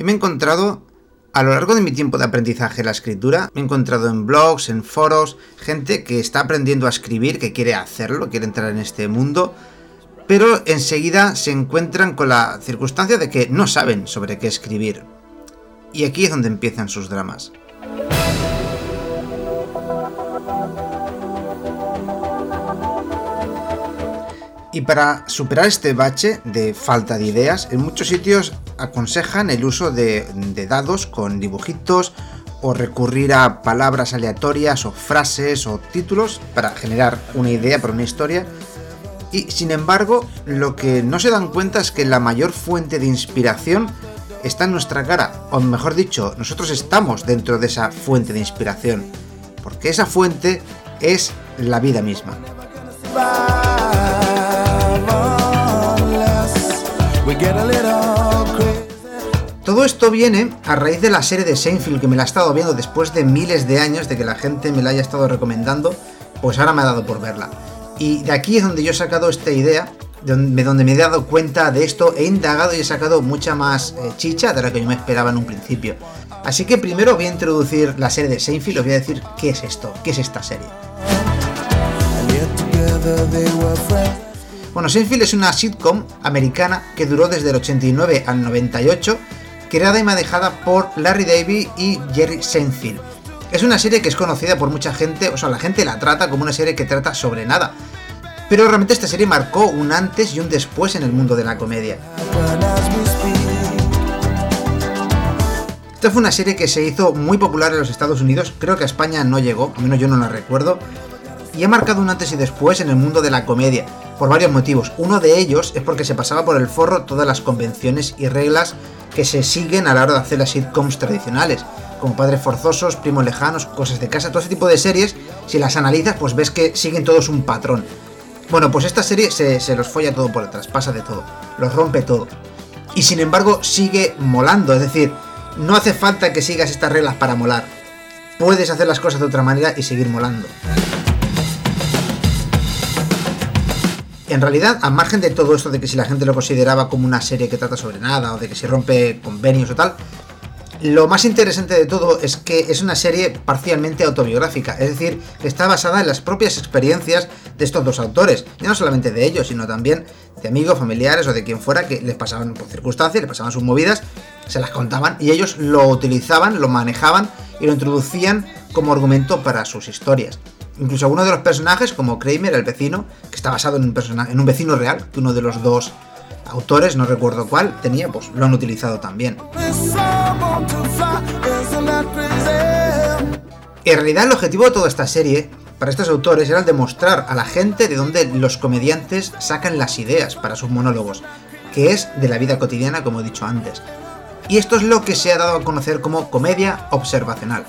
Yo me he encontrado, a lo largo de mi tiempo de aprendizaje de la escritura, me he encontrado en blogs, en foros, gente que está aprendiendo a escribir, que quiere hacerlo, quiere entrar en este mundo, pero enseguida se encuentran con la circunstancia de que no saben sobre qué escribir. Y aquí es donde empiezan sus dramas. Y para superar este bache de falta de ideas, en muchos sitios aconsejan el uso de, dados con dibujitos o recurrir a palabras aleatorias o frases o títulos para generar una idea para una historia. Y sin embargo, lo que no se dan cuenta es que la mayor fuente de inspiración está en nuestra cara, o mejor dicho, nosotros estamos dentro de esa fuente de inspiración, porque esa fuente es la vida misma. Todo esto viene a raíz de la serie de Seinfeld que me la he estado viendo después de miles de años de que la gente me la haya estado recomendando, pues ahora me ha dado por verla. Y de aquí es donde yo he sacado esta idea, donde, me he dado cuenta de esto, he indagado y he sacado mucha más eh, chicha de la que yo me esperaba en un principio. Así que primero voy a introducir la serie de Seinfeld, os voy a decir qué es esto, qué es esta serie. Bueno, Seinfeld es una sitcom americana que duró desde el 89 al 98, creada y manejada por Larry David y Jerry Seinfeld. Es una serie que es conocida por mucha gente, o sea, la gente la trata como una serie que trata sobre nada. Pero realmente esta serie marcó un antes y un después en el mundo de la comedia. Esta fue una serie que se hizo muy popular en los Estados Unidos, creo que a España no llegó, al menos yo no la recuerdo, y ha marcado un antes y después en el mundo de la comedia por varios motivos. Uno de ellos es porque se pasaba por el forro todas las convenciones y reglas que se siguen a la hora de hacer las sitcoms tradicionales, como Padres Forzosos, Primos Lejanos, Cosas de Casa, todo ese tipo de series, si las analizas, pues ves que siguen todos un patrón. Bueno, pues esta serie se, se los folla todo por detrás, pasa de todo, los rompe todo. Y sin embargo sigue molando, es decir, no hace falta que sigas estas reglas para molar. Puedes hacer las cosas de otra manera y seguir molando. En realidad, a margen de todo esto de que si la gente lo consideraba como una serie que trata sobre nada o de que si rompe convenios o tal, lo más interesante de todo es que es una serie parcialmente autobiográfica, es decir, está basada en las propias experiencias de estos dos autores, y no solamente de ellos, sino también de amigos, familiares o de quien fuera que les pasaban por circunstancias, les pasaban sus movidas, se las contaban y ellos lo utilizaban, lo manejaban y lo introducían como argumento para sus historias. Incluso algunos de los personajes, como Kramer, el vecino, que está basado en un, en un vecino real, que uno de los dos autores, no recuerdo cuál, tenía, pues lo han utilizado también. En realidad el objetivo de toda esta serie, para estos autores, era el demostrar a la gente de dónde los comediantes sacan las ideas para sus monólogos, que es de la vida cotidiana, como he dicho antes. Y esto es lo que se ha dado a conocer como comedia observacional.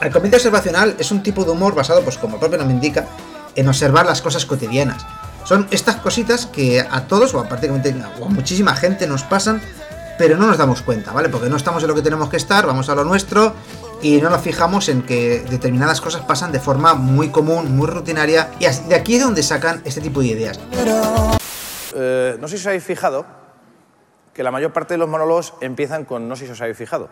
La comedia observacional es un tipo de humor basado, pues como el propio nombre indica, en observar las cosas cotidianas. Son estas cositas que a todos, o a prácticamente o a muchísima gente nos pasan, pero no nos damos cuenta, ¿vale? Porque no estamos en lo que tenemos que estar, vamos a lo nuestro y no nos fijamos en que determinadas cosas pasan de forma muy común, muy rutinaria, y de aquí es donde sacan este tipo de ideas. Eh, no sé si os habéis fijado que la mayor parte de los monólogos empiezan con no sé si os habéis fijado.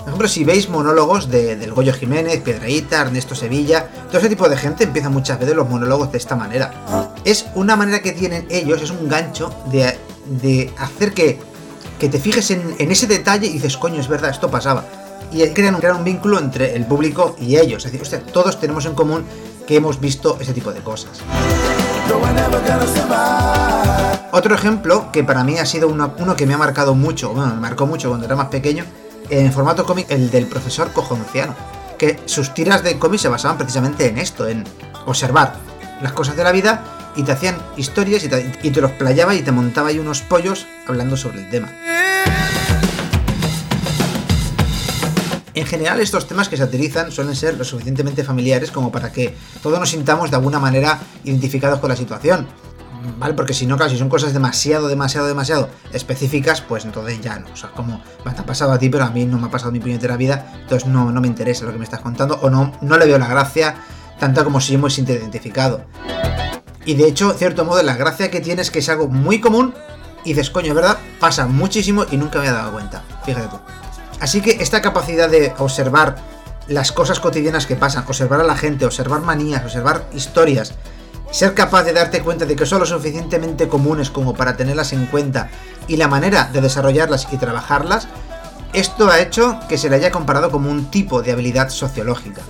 Por ejemplo, si veis monólogos de, del Goyo Jiménez, Piedraíta, Ernesto Sevilla, todo ese tipo de gente empieza muchas veces los monólogos de esta manera. Es una manera que tienen ellos, es un gancho de, hacer que, te fijes en, ese detalle y dices, coño, es verdad, esto pasaba. Y crean, crean un vínculo entre el público y ellos. Es decir, todos tenemos en común que hemos visto ese tipo de cosas. Otro ejemplo que para mí ha sido uno, uno que me ha marcado mucho, bueno, me marcó mucho cuando era más pequeño, en formato cómic el del profesor cojonciano, que sus tiras de cómic se basaban precisamente en esto, en observar las cosas de la vida y te hacían historias y te, los playaba y te montaba ahí unos pollos hablando sobre el tema. En general estos temas que satirizan suelen ser lo suficientemente familiares como para que todos nos sintamos de alguna manera identificados con la situación. ¿Vale? Porque si no, claro, si son cosas demasiado, demasiado, demasiado específicas, pues entonces ya no. O sea, como me ha pasado a ti, pero a mí no me ha pasado mi puñetera vida, entonces no, no me interesa lo que me estás contando, o no, no le veo la gracia, tanto como si yo me siento identificado. Y de hecho, cierto modo, la gracia que tiene es que es algo muy común y dices, coño, ¿verdad? Pasa muchísimo y nunca me he dado cuenta. Fíjate tú. Así que esta capacidad de observar las cosas cotidianas que pasan, observar a la gente, observar manías, observar historias, ser capaz de darte cuenta de que son lo suficientemente comunes como para tenerlas en cuenta y la manera de desarrollarlas y trabajarlas, esto ha hecho que se le haya comparado como un tipo de habilidad sociológica.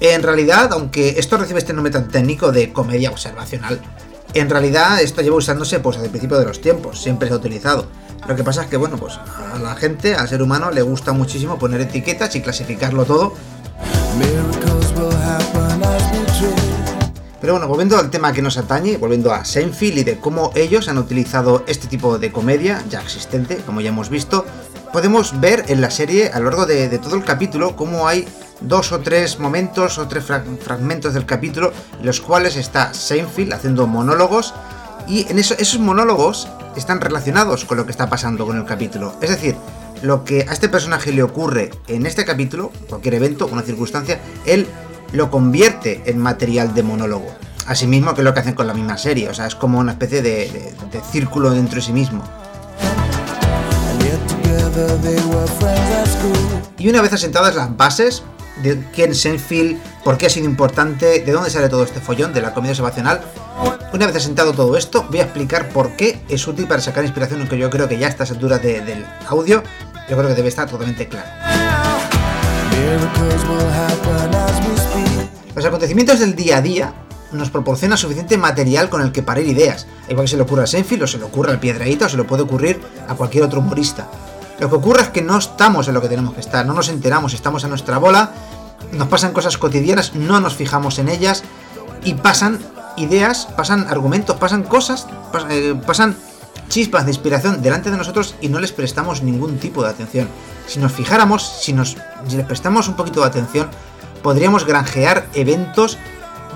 En realidad, aunque esto recibe este nombre tan técnico de comedia observacional, en realidad esto lleva usándose pues desde el principio de los tiempos, siempre se ha utilizado. Lo que pasa es que, bueno, pues a la gente, al ser humano, le gusta muchísimo poner etiquetas y clasificarlo todo. Pero bueno, volviendo al tema que nos atañe, volviendo a Seinfeld y de cómo ellos han utilizado este tipo de comedia ya existente, como ya hemos visto, podemos ver en la serie a lo largo de, todo el capítulo cómo hay dos o tres momentos o tres fragmentos del capítulo en los cuales está Seinfeld haciendo monólogos y en esos monólogos están relacionados con lo que está pasando con el capítulo. Es decir, lo que a este personaje le ocurre en este capítulo, cualquier evento, una circunstancia, él lo convierte en material de monólogo. Asimismo que lo que hacen con la misma serie, o sea, es como una especie de, círculo dentro de sí mismo. Y una vez asentadas las bases de quién es Seinfeld, por qué ha sido importante, de dónde sale todo este follón de la comedia observacional, una vez asentado todo esto, voy a explicar por qué es útil para sacar inspiración, aunque yo creo que ya a estas alturas del audio, yo creo que debe estar totalmente claro. Los acontecimientos del día a día nos proporcionan suficiente material con el que parir ideas, igual que se le ocurre a Senfield o se le ocurre al Piedraíta o se le puede ocurrir a cualquier otro humorista. Lo que ocurre es que no estamos en lo que tenemos que estar, no nos enteramos, estamos a nuestra bola, nos pasan cosas cotidianas, no nos fijamos en ellas y pasan ideas, pasan argumentos, pasan cosas, eh, pasan chispas de inspiración delante de nosotros y no les prestamos ningún tipo de atención. Si nos fijáramos, si, nos, si les prestamos un poquito de atención, podríamos granjear eventos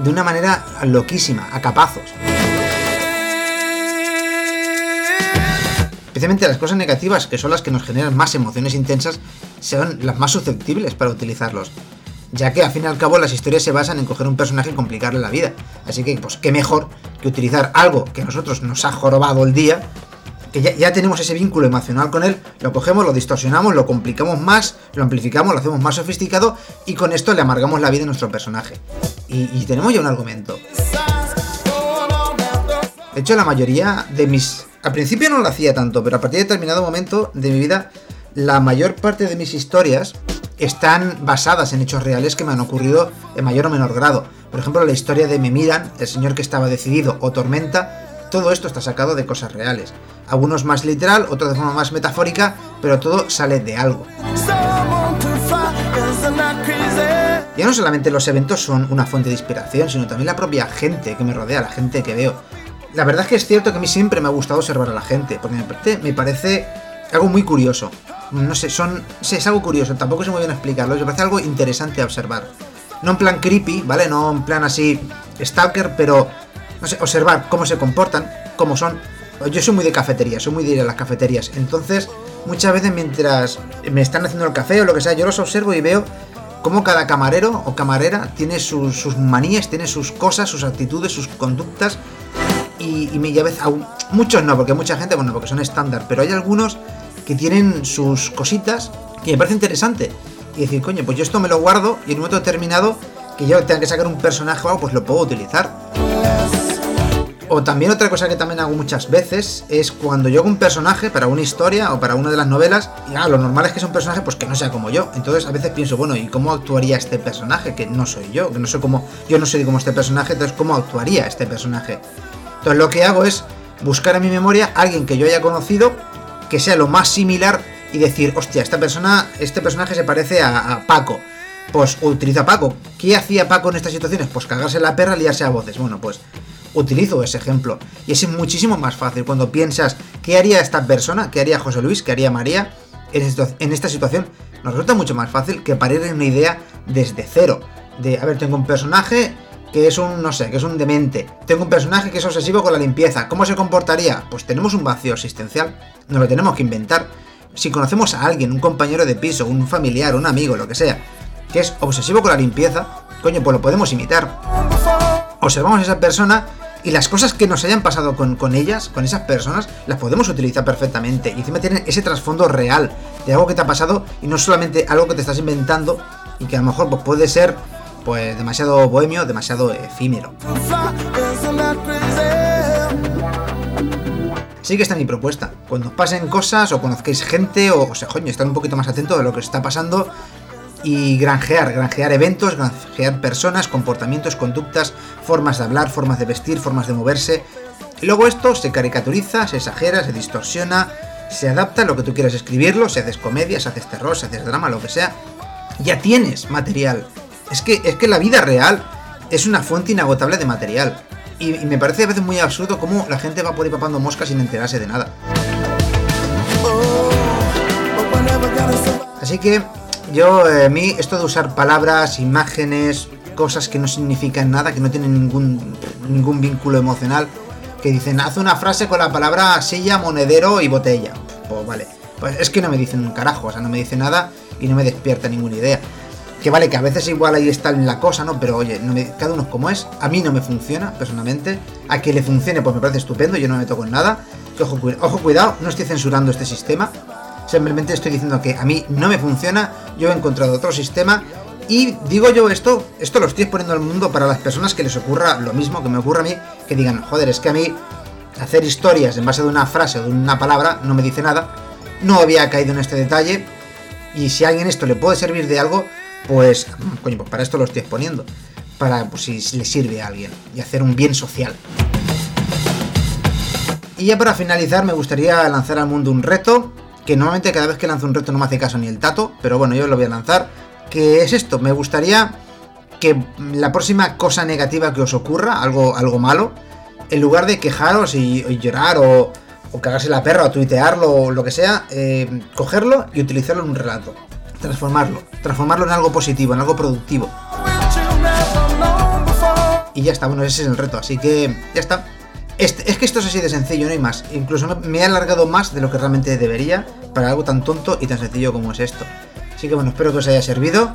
de una manera loquísima, a capazos. Especialmente las cosas negativas, que son las que nos generan más emociones intensas, son las más susceptibles para utilizarlos. Ya que al fin y al cabo las historias se basan en coger un personaje y complicarle la vida. Así que, pues, qué mejor que utilizar algo que a nosotros nos ha jorobado el día ya, tenemos ese vínculo emocional con él, lo cogemos, lo distorsionamos, lo complicamos más, lo amplificamos, lo hacemos más sofisticado y con esto le amargamos la vida a nuestro personaje. Y, tenemos ya un argumento. De hecho, la mayoría de mis... Al principio no lo hacía tanto, pero a partir de determinado momento de mi vida, la mayor parte de mis historias están basadas en hechos reales que me han ocurrido en mayor o menor grado. Por ejemplo, la historia de Me Miran, el señor que estaba decidido, o Tormenta, todo esto está sacado de cosas reales algunos más literal, otros de forma más metafórica, pero todo sale de algo. Ya no solamente los eventos son una fuente de inspiración, sino también la propia gente que me rodea, la gente que veo. La verdad es que es cierto que a mí siempre me ha gustado observar a la gente, porque me parece, algo muy curioso. No sé, son, es algo curioso, tampoco sé muy bien explicarlo, me parece algo interesante a observar. No en plan creepy, ¿vale? No en plan así stalker, pero no sé, observar cómo se comportan, cómo son, yo soy muy de cafetería, soy muy de ir a las cafeterías. Entonces, muchas veces mientras me están haciendo el café o lo que sea, yo los observo y veo cómo cada camarero o camarera tiene sus, manías, tiene sus cosas, sus actitudes, sus conductas. Y, y, y a veces, muchos no, porque mucha gente, bueno, porque son estándar, pero hay algunos que tienen sus cositas que me parece interesante. Y decir, coño, pues yo esto me lo guardo y en un momento determinado que yo tenga que sacar un personaje o algo, pues lo puedo utilizar. O también otra cosa que también hago muchas veces es cuando yo hago un personaje para una historia o para una de las novelas, y ah, lo normal es que sea un personaje pues que no sea como yo. Entonces a veces pienso, bueno, ¿y cómo actuaría este personaje? Que no soy yo, que no sé cómo, yo no soy como este personaje, entonces ¿cómo actuaría este personaje? Entonces lo que hago es buscar en mi memoria a alguien que yo haya conocido que sea lo más similar y decir, hostia, esta persona, este personaje se parece a, a Paco. Pues utiliza Paco. ¿Qué hacía Paco en estas situaciones? Pues cagarse la perra, liarse a voces. Bueno, pues utilizo ese ejemplo. Y es muchísimo más fácil cuando piensas qué haría esta persona, qué haría José Luis, qué haría María en esta situación. Nos resulta mucho más fácil que parir una idea desde cero. De, a ver, tengo un personaje que es un, no sé, que es un demente. Tengo un personaje que es obsesivo con la limpieza. ¿Cómo se comportaría? Pues tenemos un vacío existencial. Nos lo tenemos que inventar. Si conocemos a alguien, un compañero de piso, un familiar, un amigo, lo que sea, que es obsesivo con la limpieza, coño, pues lo podemos imitar. observamos a esa persona y las cosas que nos hayan pasado con, con, ellas, con esas personas, las podemos utilizar perfectamente. Y encima tienen ese trasfondo real de algo que te ha pasado y no solamente algo que te estás inventando y que a lo mejor pues, puede ser pues demasiado bohemio, demasiado efímero. Sí que está mi propuesta. Cuando pasen cosas o conozcáis gente o, o sea, coño, estar un poquito más atento de lo que os está pasando y granjear, granjear eventos, granjear personas, comportamientos, conductas, formas de hablar, formas de vestir, formas de moverse. Y luego esto se caricaturiza, se exagera, se distorsiona, se adapta a lo que tú quieras escribirlo, si haces comedia, si haces terror, si haces drama, lo que sea. Ya tienes material. Es que, es que la vida real es una fuente inagotable de material. Y, y me parece a veces muy absurdo cómo la gente va por ahí papando moscas sin enterarse de nada. Así que yo, eh, a mí, esto de usar palabras, imágenes, cosas que no significan nada, que no tienen ningún, ningún vínculo emocional, que dicen, haz una frase con la palabra silla, monedero y botella. Pues vale, pues es que no me dicen un carajo, o sea, no me dice nada y no me despierta ninguna idea. Que vale, que a veces igual ahí está la cosa, ¿no? Pero oye, no me, cada uno es como es. A mí no me funciona, personalmente. A que le funcione, pues me parece estupendo, yo no me toco en nada. Que ojo, ojo cuidado, no estoy censurando este sistema. Simplemente estoy diciendo que a mí no me funciona, yo he encontrado otro sistema y digo yo esto, esto lo estoy poniendo al mundo para las personas que les ocurra lo mismo que me ocurre a mí, que digan, joder, es que a mí hacer historias en base de una frase o de una palabra no me dice nada, no había caído en este detalle y si a alguien esto le puede servir de algo, pues, coño, pues para esto lo estoy exponiendo, para pues, si le sirve a alguien y hacer un bien social. Y ya para finalizar me gustaría lanzar al mundo un reto que normalmente cada vez que lanzo un reto no me hace caso ni el tato, pero bueno, yo lo voy a lanzar, que es esto, me gustaría que la próxima cosa negativa que os ocurra, algo, algo malo, en lugar de quejaros y, llorar o, o, cagarse la perra o tuitearlo o lo que sea, eh, cogerlo y utilizarlo en un relato, transformarlo, transformarlo en algo positivo, en algo productivo. Y ya está, bueno, ese es el reto, así que ya está. Este, es que esto es así de sencillo, no hay más. Incluso me, me he alargado más de lo que realmente debería para algo tan tonto y tan sencillo como es esto. Así que bueno, espero que os haya servido.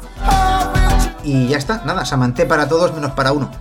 Y ya está, nada, Samanté para todos menos para uno.